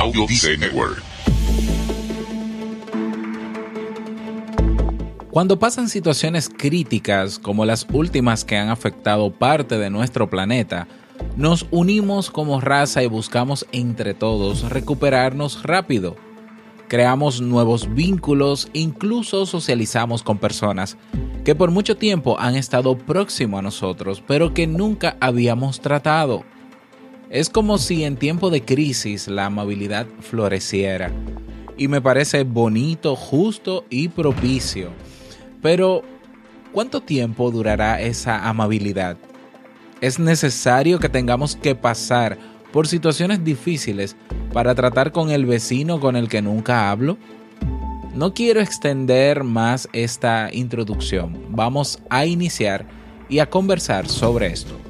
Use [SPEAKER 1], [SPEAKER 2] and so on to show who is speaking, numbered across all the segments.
[SPEAKER 1] Audio Dice Network.
[SPEAKER 2] Cuando pasan situaciones críticas como las últimas que han afectado parte de nuestro planeta, nos unimos como raza y buscamos entre todos recuperarnos rápido. Creamos nuevos vínculos, incluso socializamos con personas que por mucho tiempo han estado próximo a nosotros, pero que nunca habíamos tratado. Es como si en tiempo de crisis la amabilidad floreciera. Y me parece bonito, justo y propicio. Pero, ¿cuánto tiempo durará esa amabilidad? Es necesario que tengamos que pasar por situaciones difíciles para tratar con el vecino con el que nunca hablo. No quiero extender más esta introducción. Vamos a iniciar y a conversar sobre esto.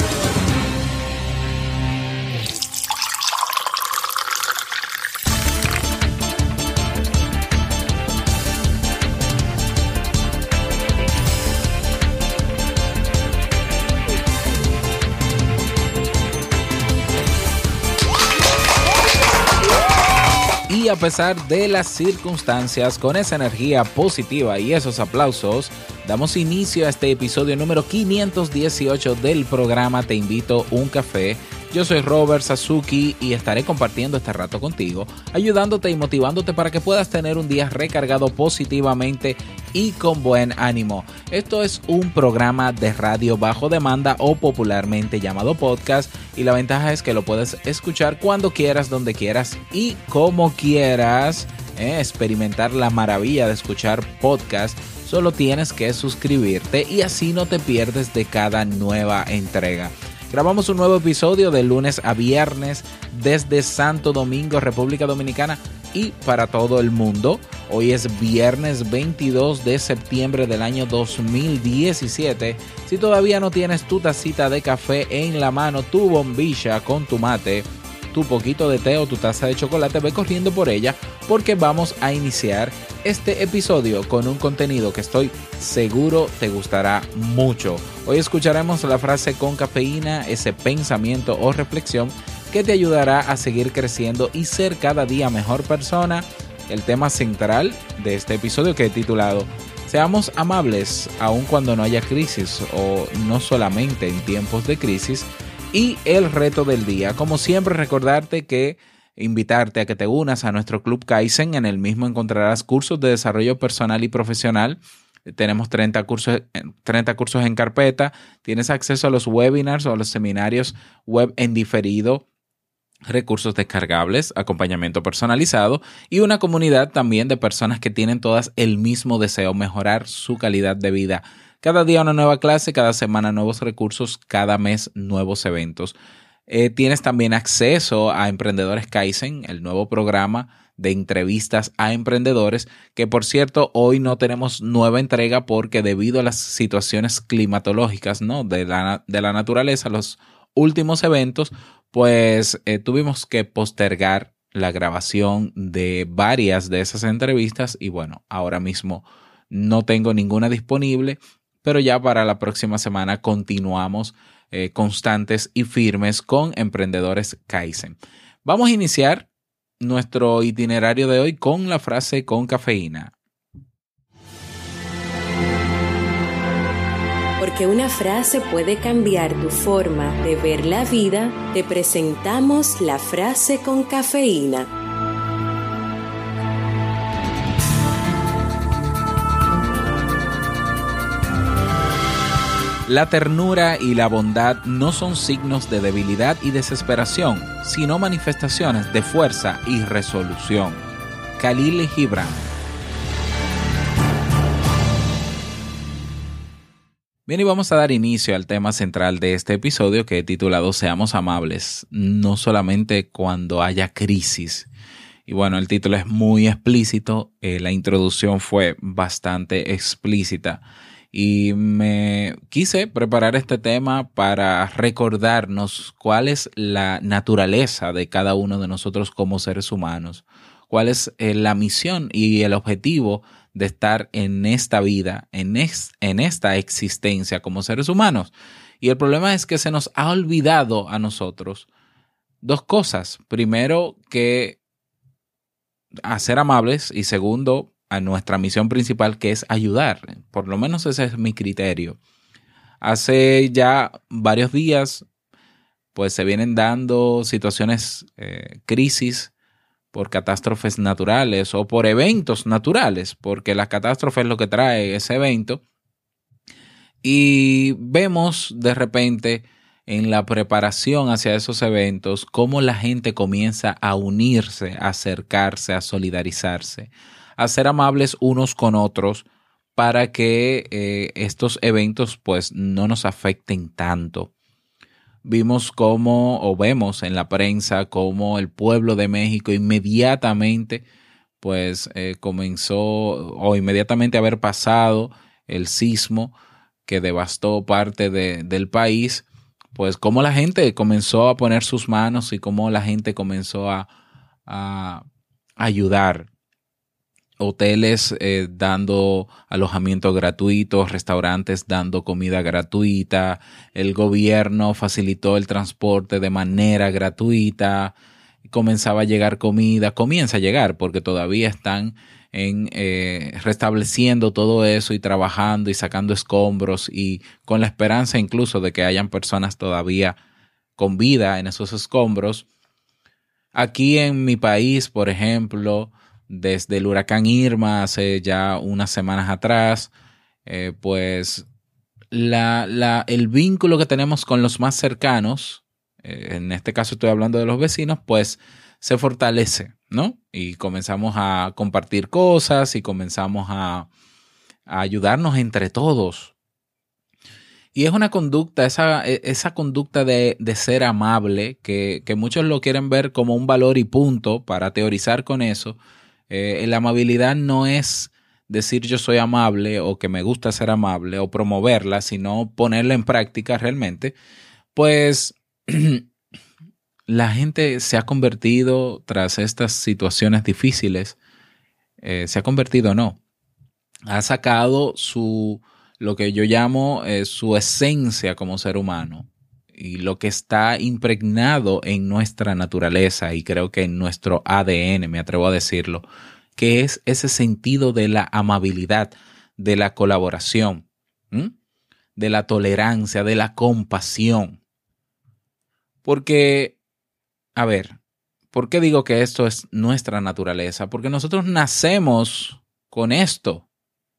[SPEAKER 2] A pesar de las circunstancias, con esa energía positiva y esos aplausos, damos inicio a este episodio número 518 del programa Te invito un café yo soy Robert Sasuki y estaré compartiendo este rato contigo, ayudándote y motivándote para que puedas tener un día recargado positivamente y con buen ánimo. Esto es un programa de radio bajo demanda o popularmente llamado podcast y la ventaja es que lo puedes escuchar cuando quieras, donde quieras y como quieras. ¿eh? experimentar la maravilla de escuchar podcast solo tienes que suscribirte y así no te pierdes de cada nueva entrega. Grabamos un nuevo episodio de lunes a viernes desde Santo Domingo, República Dominicana y para todo el mundo. Hoy es viernes 22 de septiembre del año 2017. Si todavía no tienes tu tacita de café en la mano, tu bombilla con tu mate, tu poquito de té o tu taza de chocolate, ve corriendo por ella porque vamos a iniciar este episodio con un contenido que estoy seguro te gustará mucho. Hoy escucharemos la frase con cafeína, ese pensamiento o reflexión que te ayudará a seguir creciendo y ser cada día mejor persona. El tema central de este episodio que he titulado Seamos amables aun cuando no haya crisis o no solamente en tiempos de crisis. Y el reto del día, como siempre recordarte que invitarte a que te unas a nuestro Club Kaizen. En el mismo encontrarás cursos de desarrollo personal y profesional. Tenemos 30 cursos, 30 cursos en carpeta. Tienes acceso a los webinars o a los seminarios web en diferido recursos descargables, acompañamiento personalizado y una comunidad también de personas que tienen todas el mismo deseo, mejorar su calidad de vida. Cada día una nueva clase, cada semana nuevos recursos, cada mes nuevos eventos. Eh, tienes también acceso a Emprendedores Kaizen, el nuevo programa de entrevistas a emprendedores, que por cierto hoy no tenemos nueva entrega porque debido a las situaciones climatológicas ¿no? de, la, de la naturaleza, los últimos eventos, pues eh, tuvimos que postergar la grabación de varias de esas entrevistas y bueno, ahora mismo no tengo ninguna disponible, pero ya para la próxima semana continuamos eh, constantes y firmes con emprendedores Kaizen. Vamos a iniciar nuestro itinerario de hoy con la frase con cafeína.
[SPEAKER 3] Porque una frase puede cambiar tu forma de ver la vida, te presentamos la frase con cafeína.
[SPEAKER 2] La ternura y la bondad no son signos de debilidad y desesperación, sino manifestaciones de fuerza y resolución. Khalil Gibran Bien, y vamos a dar inicio al tema central de este episodio que he titulado Seamos amables, no solamente cuando haya crisis. Y bueno, el título es muy explícito, eh, la introducción fue bastante explícita y me quise preparar este tema para recordarnos cuál es la naturaleza de cada uno de nosotros como seres humanos, cuál es eh, la misión y el objetivo de estar en esta vida, en, en esta existencia como seres humanos. Y el problema es que se nos ha olvidado a nosotros dos cosas. Primero, que a ser amables y segundo, a nuestra misión principal que es ayudar. Por lo menos ese es mi criterio. Hace ya varios días, pues se vienen dando situaciones, eh, crisis por catástrofes naturales o por eventos naturales, porque la catástrofe es lo que trae ese evento. Y vemos de repente en la preparación hacia esos eventos cómo la gente comienza a unirse, a acercarse, a solidarizarse, a ser amables unos con otros para que eh, estos eventos pues no nos afecten tanto. Vimos cómo, o vemos en la prensa, cómo el pueblo de México inmediatamente, pues eh, comenzó, o inmediatamente haber pasado el sismo que devastó parte de, del país, pues cómo la gente comenzó a poner sus manos y cómo la gente comenzó a, a ayudar hoteles eh, dando alojamiento gratuito, restaurantes dando comida gratuita, el gobierno facilitó el transporte de manera gratuita, comenzaba a llegar comida, comienza a llegar porque todavía están en eh, restableciendo todo eso y trabajando y sacando escombros y con la esperanza incluso de que hayan personas todavía con vida en esos escombros. Aquí en mi país, por ejemplo, desde el huracán Irma hace ya unas semanas atrás, eh, pues la, el vínculo que tenemos con los más cercanos, eh, en este caso estoy hablando de los vecinos, pues se fortalece, ¿no? Y comenzamos a compartir cosas y comenzamos a, ayudarnos entre todos. Y es una conducta, esa, e, esa conducta de, de ser amable, que, que muchos lo quieren ver como un valor y punto para teorizar con eso, eh, la amabilidad no es decir yo soy amable o que me gusta ser amable o promoverla, sino ponerla en práctica realmente, pues la gente se ha convertido tras estas situaciones difíciles, eh, se ha convertido no, ha sacado su, lo que yo llamo eh, su esencia como ser humano y lo que está impregnado en nuestra naturaleza y creo que en nuestro ADN, me atrevo a decirlo, que es ese sentido de la amabilidad, de la colaboración, de la tolerancia, de la compasión. Porque, a ver, ¿por qué digo que esto es nuestra naturaleza? Porque nosotros nacemos con esto.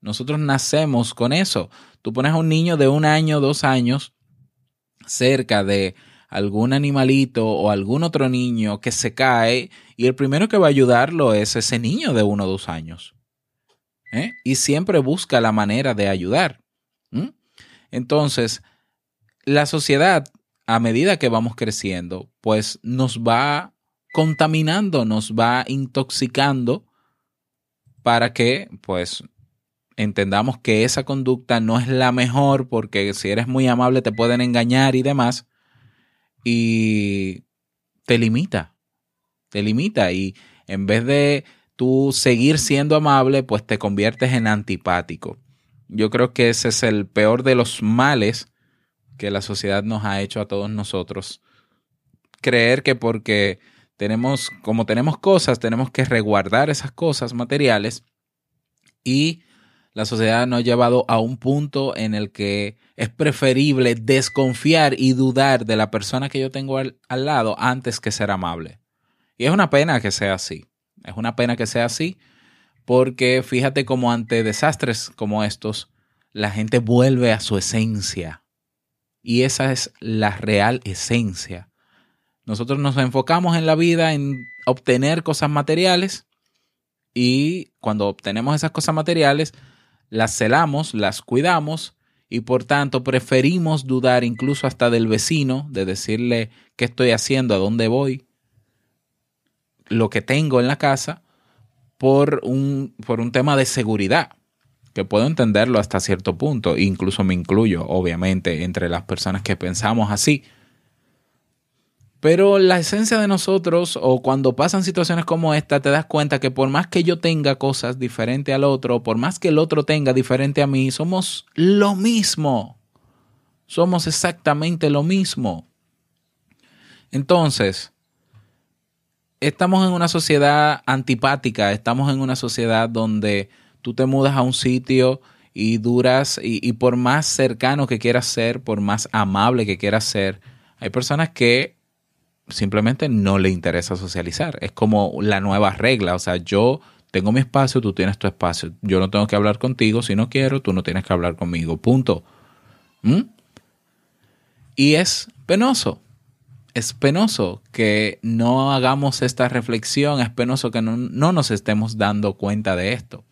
[SPEAKER 2] Nosotros nacemos con eso. Tú pones a un niño de un año, dos años, cerca de algún animalito o algún otro niño que se cae y el primero que va a ayudarlo es ese niño de uno o dos años. ¿eh? Y siempre busca la manera de ayudar. Entonces, la sociedad, a medida que vamos creciendo, pues nos va contaminando, nos va intoxicando para que, pues, entendamos que esa conducta no es la mejor porque si eres muy amable te pueden engañar y demás y te limita, te limita y en vez de tú seguir siendo amable pues te conviertes en antipático. Yo creo que ese es el peor de los males que la sociedad nos ha hecho a todos nosotros. Creer que porque tenemos, como tenemos cosas, tenemos que reguardar esas cosas materiales y la sociedad nos ha llevado a un punto en el que es preferible desconfiar y dudar de la persona que yo tengo al, lado antes que ser amable. Y es una pena que sea así. Es una pena que sea así porque fíjate cómo ante desastres como estos, la gente vuelve a su esencia. Y esa es la real esencia. Nosotros nos enfocamos en la vida en obtener cosas materiales y cuando obtenemos esas cosas materiales, las celamos, las cuidamos y por tanto preferimos dudar incluso hasta del vecino, de decirle qué estoy haciendo, a dónde voy, lo que tengo en la casa, por un, por un tema de seguridad, que puedo entenderlo hasta cierto punto, incluso me incluyo, obviamente, entre las personas que pensamos así. Pero la esencia de nosotros, o cuando pasan situaciones como esta, te das cuenta que por más que yo tenga cosas diferentes al otro, por más que el otro tenga diferente a mí, somos lo mismo. Somos exactamente lo mismo. Entonces, estamos en una sociedad antipática, estamos en una sociedad donde tú te mudas a un sitio y duras, y, y por más cercano que quieras ser, por más amable que quieras ser, hay personas que simplemente no le interesa socializar. Es como la nueva regla, o sea, yo tengo mi espacio, tú tienes tu espacio. Yo no tengo que hablar contigo, si no quiero, tú no tienes que hablar conmigo, punto. ¿Mm? Y es penoso, es penoso que no hagamos esta reflexión, es penoso que no, no nos estemos dando cuenta de esto.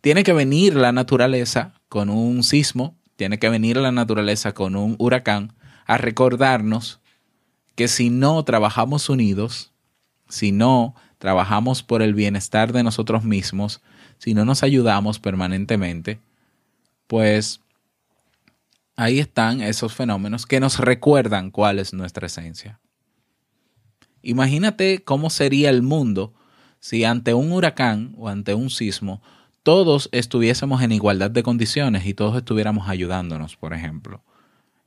[SPEAKER 2] Tiene que venir la naturaleza con un sismo, tiene que venir la naturaleza con un huracán a recordarnos que si no trabajamos unidos, si no trabajamos por el bienestar de nosotros mismos, si no nos ayudamos permanentemente, pues ahí están esos fenómenos que nos recuerdan cuál es nuestra esencia. Imagínate cómo sería el mundo si ante un huracán o ante un sismo todos estuviésemos en igualdad de condiciones y todos estuviéramos ayudándonos, por ejemplo.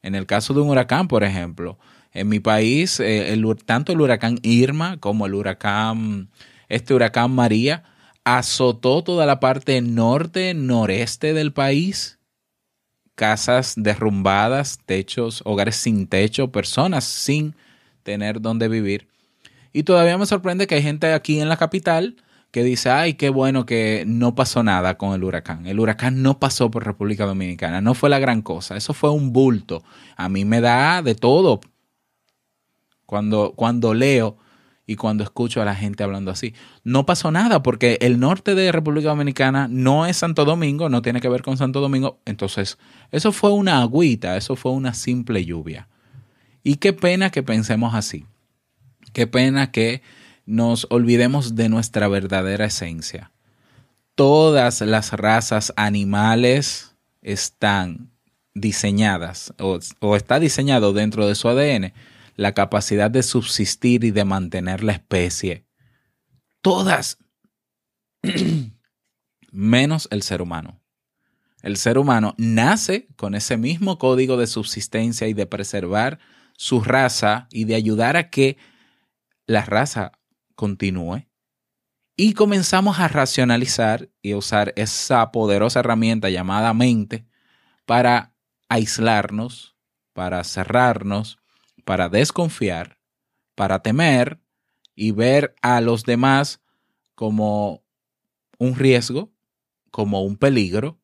[SPEAKER 2] En el caso de un huracán, por ejemplo, en mi país, eh, tanto el huracán Irma como el huracán, este huracán María, azotó toda la parte norte, noreste del país. Casas derrumbadas, techos, hogares sin techo, personas sin tener dónde vivir. Y todavía me sorprende que hay gente aquí en la capital que dice, ay, qué bueno que no pasó nada con el huracán. El huracán no pasó por República Dominicana, no fue la gran cosa, eso fue un bulto. A mí me da de todo cuando, cuando leo y cuando escucho a la gente hablando así. No pasó nada porque el norte de República Dominicana no es Santo Domingo, no tiene que ver con Santo Domingo. Entonces, eso fue una agüita, eso fue una simple lluvia. Y qué pena que pensemos así. Qué pena que nos olvidemos de nuestra verdadera esencia. Todas las razas animales están diseñadas o, o está diseñado dentro de su ADN la capacidad de subsistir y de mantener la especie. Todas, menos el ser humano. El ser humano nace con ese mismo código de subsistencia y de preservar su raza y de ayudar a que la raza continúe. Y comenzamos a racionalizar y a usar esa poderosa herramienta llamada mente para aislarnos, para cerrarnos, para desconfiar, para temer y ver a los demás como un riesgo, como un peligro.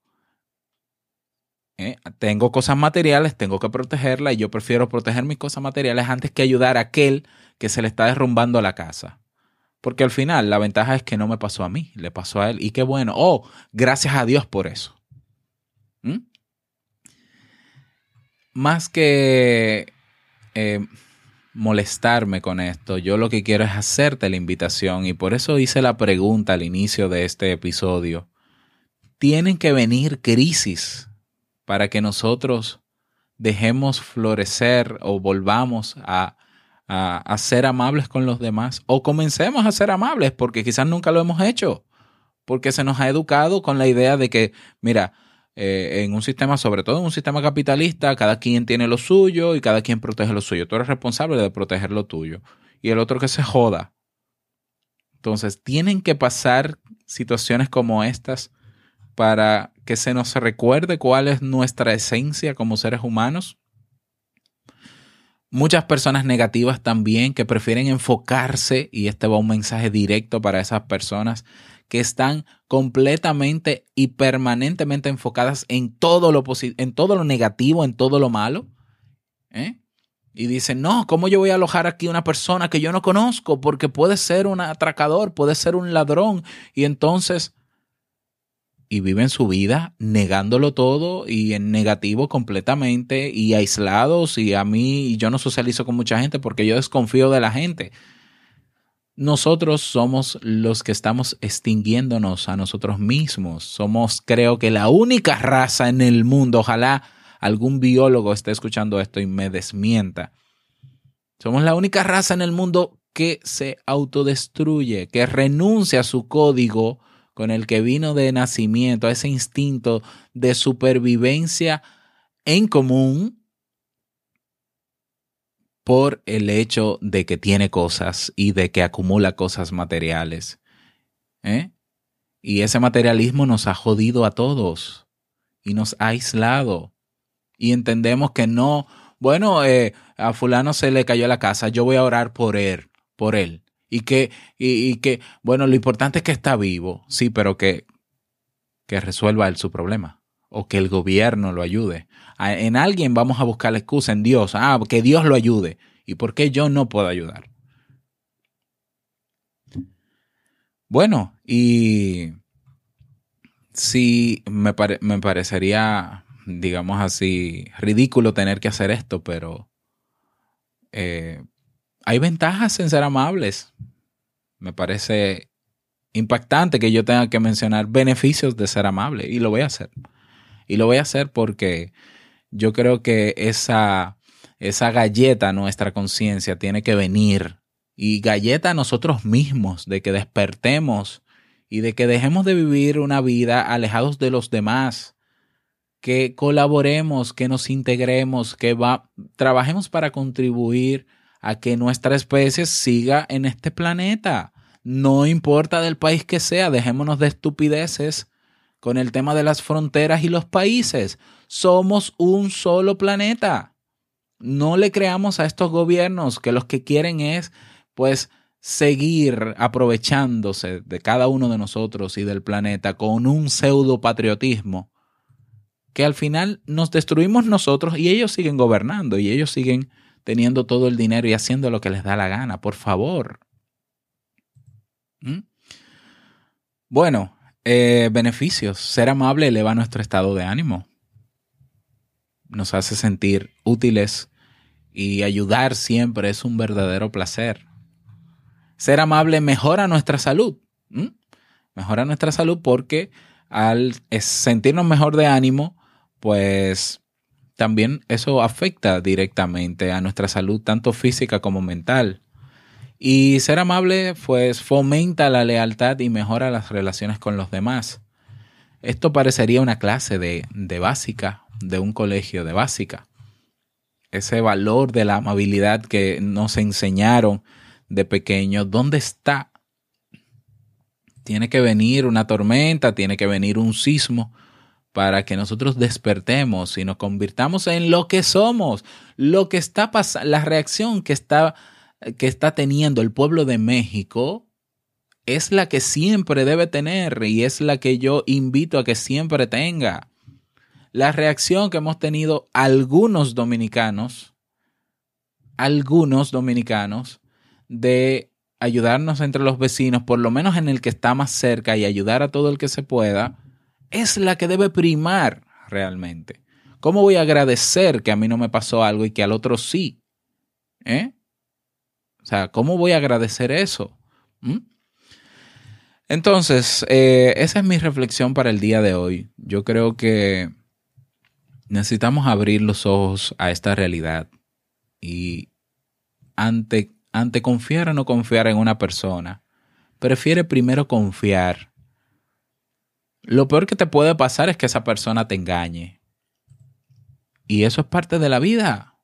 [SPEAKER 2] ¿Eh? Tengo cosas materiales, tengo que protegerlas y yo prefiero proteger mis cosas materiales antes que ayudar a aquel que se le está derrumbando la casa. Porque al final la ventaja es que no me pasó a mí, le pasó a él. Y qué bueno. Oh, gracias a Dios por eso. ¿Mm? Más que eh, molestarme con esto. Yo lo que quiero es hacerte la invitación y por eso hice la pregunta al inicio de este episodio. Tienen que venir crisis para que nosotros dejemos florecer o volvamos a, a, ser amables con los demás o comencemos a ser amables porque quizás nunca lo hemos hecho, porque se nos ha educado con la idea de que, mira, eh, en un sistema, sobre todo en un sistema capitalista, cada quien tiene lo suyo y cada quien protege lo suyo. Tú eres responsable de proteger lo tuyo. Y el otro que se joda. Entonces, tienen que pasar situaciones como estas para que se nos recuerde cuál es nuestra esencia como seres humanos. Muchas personas negativas también que prefieren enfocarse, y este va un mensaje directo para esas personas, que están completamente y permanentemente enfocadas en todo lo, en todo lo negativo, en todo lo malo. ¿eh? Y dicen, no, ¿cómo yo voy a alojar aquí una persona que yo no conozco? Porque puede ser un atracador, puede ser un ladrón. Y entonces y viven su vida negándolo todo y en negativo completamente y aislados y a mí yo no socializo con mucha gente porque yo desconfío de la gente. Nosotros somos los que estamos extinguiéndonos a nosotros mismos. Somos creo que la única raza en el mundo, ojalá algún biólogo esté escuchando esto y me desmienta. Somos la única raza en el mundo que se autodestruye, que renuncia a su código con el que vino de nacimiento, a ese instinto de supervivencia en común por el hecho de que tiene cosas y de que acumula cosas materiales. ¿eh? Y ese materialismo nos ha jodido a todos y nos ha aislado. Y entendemos que no, bueno, eh, a fulano se le cayó la casa, yo voy a orar por él, por él y que, y, que, bueno, lo importante es que está vivo, sí, pero que, que resuelva él su problema o que el gobierno lo ayude. En alguien vamos a buscar la excusa, en Dios, ah, que Dios lo ayude. ¿Y por qué yo no puedo ayudar? Bueno, y sí, me, me parecería, digamos así, ridículo tener que hacer esto, pero eh, hay ventajas en ser amables. Me parece impactante que yo tenga que mencionar beneficios de ser amable y lo voy a hacer. Y lo voy a hacer porque yo creo que esa, esa galleta nuestra conciencia tiene que venir y galleta a nosotros mismos, de que despertemos y de que dejemos de vivir una vida alejados de los demás, que colaboremos, que nos integremos, que va, trabajemos para contribuir a que nuestra especie siga en este planeta. No importa del país que sea, dejémonos de estupideces con el tema de las fronteras y los países. Somos un solo planeta. No le creamos a estos gobiernos que los que quieren es, pues, seguir aprovechándose de cada uno de nosotros y del planeta con un pseudo patriotismo que al final nos destruimos nosotros y ellos siguen gobernando y ellos siguen teniendo todo el dinero y haciendo lo que les da la gana, por favor. ¿Mm? Bueno, eh, beneficios. Ser amable eleva nuestro estado de ánimo. Nos hace sentir útiles y ayudar siempre es un verdadero placer. Ser amable mejora nuestra salud. Mejora nuestra salud porque al sentirnos mejor de ánimo, pues también eso afecta directamente a nuestra salud, tanto física como mental. Y ser amable, pues, fomenta la lealtad y mejora las relaciones con los demás. Esto parecería una clase de, de básica, de un colegio de básica. Ese valor de la amabilidad que nos enseñaron de pequeños, ¿dónde está? Tiene que venir una tormenta, tiene que venir un sismo para que nosotros despertemos y nos convirtamos en lo que somos, lo que está pasando, la reacción que está, que está teniendo el pueblo de México es la que siempre debe tener y es la que yo invito a que siempre tenga. La reacción que hemos tenido algunos dominicanos, algunos dominicanos, de ayudarnos entre los vecinos, por lo menos en el que está más cerca y ayudar a todo el que se pueda, es la que debe primar realmente. ¿Cómo voy a agradecer que a mí no me pasó algo y que al otro sí? ¿Eh? O sea, ¿cómo voy a agradecer eso? ¿Mm? Entonces, eh, esa es mi reflexión para el día de hoy. Yo creo que necesitamos abrir los ojos a esta realidad y ante, ante confiar o no confiar en una persona, prefiere primero confiar lo peor que te puede pasar es que esa persona te engañe. Y eso es parte de la vida.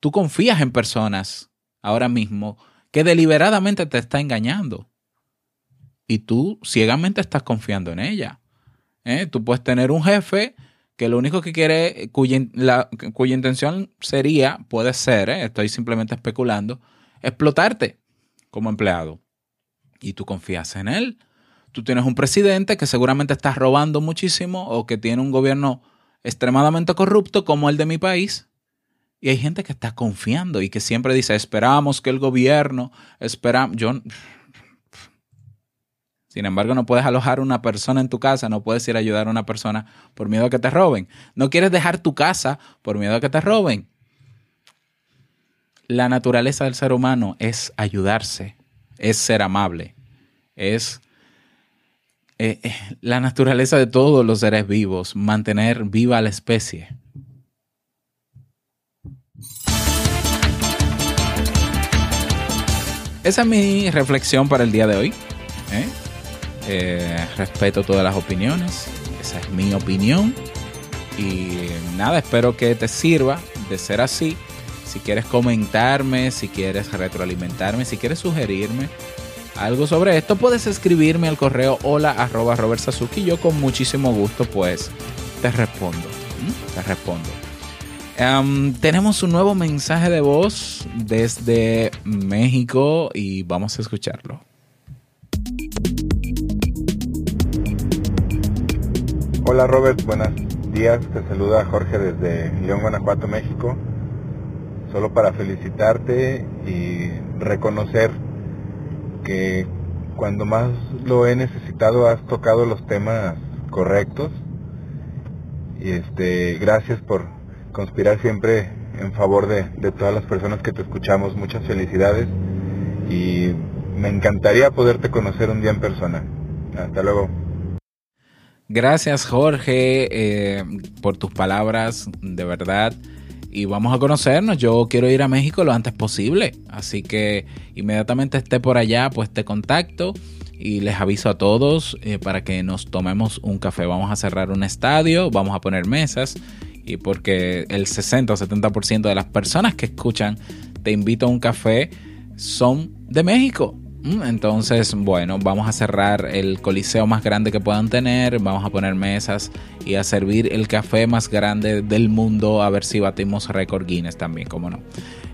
[SPEAKER 2] Tú confías en personas ahora mismo que deliberadamente te está engañando. Y tú ciegamente estás confiando en ella. ¿Eh? Tú puedes tener un jefe que lo único que quiere, cuya, cuya intención sería, puede ser, ¿eh? estoy simplemente especulando, explotarte como empleado. Y tú confías en él tú tienes un presidente que seguramente está robando muchísimo o que tiene un gobierno extremadamente corrupto como el de mi país. Y hay gente que está confiando y que siempre dice, esperamos que el gobierno, esperamos, yo... Sin embargo, no puedes alojar a una persona en tu casa, no puedes ir a ayudar a una persona por miedo a que te roben. No quieres dejar tu casa por miedo a que te roben. La naturaleza del ser humano es ayudarse, es ser amable, es eh, eh, la naturaleza de todos los seres vivos, mantener viva la especie. Esa es mi reflexión para el día de hoy. ¿eh? Eh, respeto todas las opiniones. Esa es mi opinión. Y nada, espero que te sirva de ser así. Si quieres comentarme, si quieres retroalimentarme, si quieres sugerirme algo sobre esto, puedes escribirme al correo hola arroba Robert. Yo con muchísimo gusto pues te respondo. Te respondo. Em, tenemos un nuevo mensaje de voz desde México y vamos a escucharlo.
[SPEAKER 1] Hola Robert, buenos días. Te saluda Jorge desde León, Guanajuato, México. Solo para felicitarte y reconocer que cuando más lo he necesitado has tocado los temas correctos. Y este, gracias por conspirar siempre en favor de, de todas las personas que te escuchamos. Muchas felicidades y me encantaría poderte conocer un día en persona. Hasta luego.
[SPEAKER 2] Gracias Jorge eh, por tus palabras, de verdad. Y vamos a conocernos. Yo quiero ir a México lo antes posible. Así que inmediatamente esté por allá, pues te contacto y les aviso a todos eh, para que nos tomemos un café. Vamos a cerrar un estadio, vamos a poner mesas y porque el 60 o 70% de las personas que escuchan Te invito a un café son de México. Mm, entonces, bueno, vamos a cerrar el coliseo más grande que puedan tener, vamos a poner mesas y a servir el café más grande del mundo, a ver si batimos récord Guinness también, como no.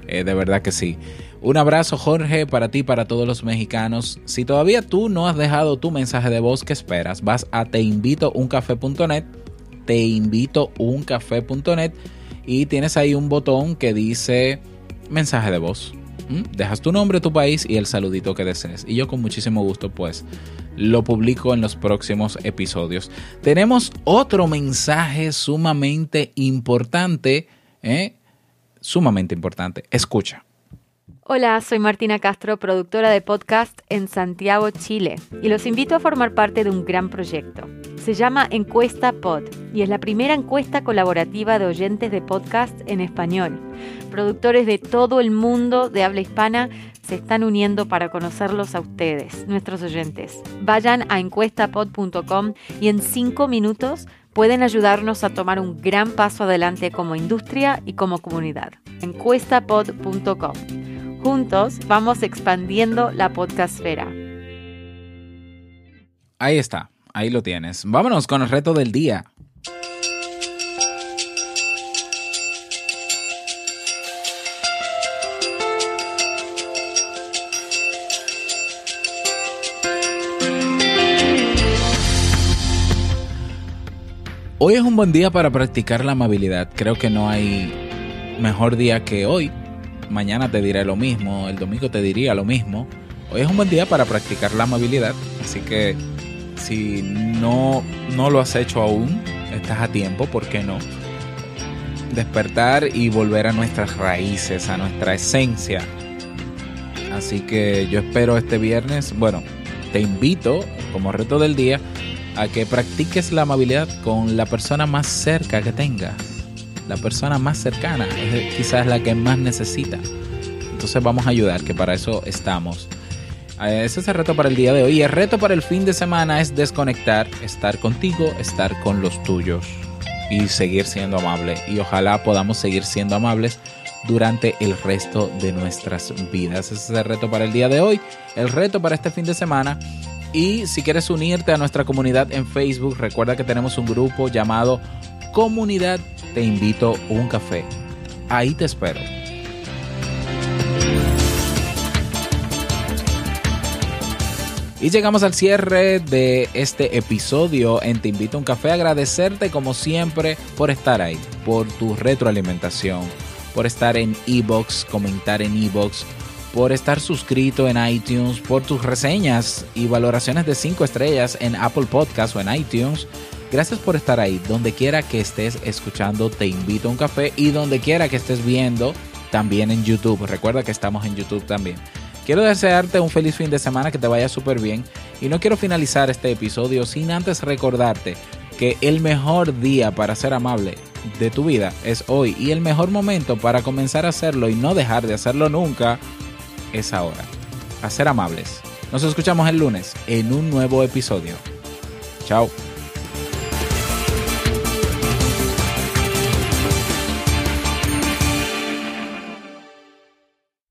[SPEAKER 2] Eh, de verdad que sí. Un abrazo Jorge para ti, para todos los mexicanos. Si todavía tú no has dejado tu mensaje de voz, ¿qué esperas? Vas a teinvitouncafé.net, teinvitouncafé.net y tienes ahí un botón que dice mensaje de voz dejas tu nombre, tu país y el saludito que desees. Y yo con muchísimo gusto pues lo publico en los próximos episodios. Tenemos otro mensaje sumamente importante, ¿eh? sumamente importante. Escucha.
[SPEAKER 4] Hola, soy Martina Castro, productora de podcast en Santiago, Chile, y los invito a formar parte de un gran proyecto. Se llama Encuesta Pod y es la primera encuesta colaborativa de oyentes de podcast en español. Productores de todo el mundo de habla hispana se están uniendo para conocerlos a ustedes, nuestros oyentes. Vayan a encuestapod.com y en cinco minutos pueden ayudarnos a tomar un gran paso adelante como industria y como comunidad. Encuestapod.com Juntos vamos expandiendo la podcastfera.
[SPEAKER 2] Ahí está, ahí lo tienes. Vámonos con el reto del día. Hoy es un buen día para practicar la amabilidad. Creo que no hay mejor día que hoy mañana te diré lo mismo, el domingo te diría lo mismo. Hoy es un buen día para practicar la amabilidad, así que si no, no lo has hecho aún, estás a tiempo, ¿por qué no? Despertar y volver a nuestras raíces, a nuestra esencia. Así que yo espero este viernes, bueno, te invito como reto del día a que practiques la amabilidad con la persona más cerca que tengas la persona más cercana, es quizás la que más necesita. Entonces vamos a ayudar, que para eso estamos. Eh, ese es el reto para el día de hoy. Y el reto para el fin de semana es desconectar, estar contigo, estar con los tuyos y seguir siendo amable. Y ojalá podamos seguir siendo amables durante el resto de nuestras vidas. Ese es el reto para el día de hoy. El reto para este fin de semana. Y si quieres unirte a nuestra comunidad en Facebook, recuerda que tenemos un grupo llamado Comunidad te invito un café. Ahí te espero. Y llegamos al cierre de este episodio en Te invito a un café. Agradecerte como siempre por estar ahí, por tu retroalimentación, por estar en Ebox, comentar en Ebox, por estar suscrito en iTunes, por tus reseñas y valoraciones de 5 estrellas en Apple Podcast o en iTunes. Gracias por estar ahí. Donde quiera que estés escuchando, te invito a un café y donde quiera que estés viendo, también en YouTube. Recuerda que estamos en YouTube también. Quiero desearte un feliz fin de semana, que te vaya súper bien. Y no quiero finalizar este episodio sin antes recordarte que el mejor día para ser amable de tu vida es hoy y el mejor momento para comenzar a hacerlo y no dejar de hacerlo nunca es ahora. A ser amables. Nos escuchamos el lunes en un nuevo episodio. Chao.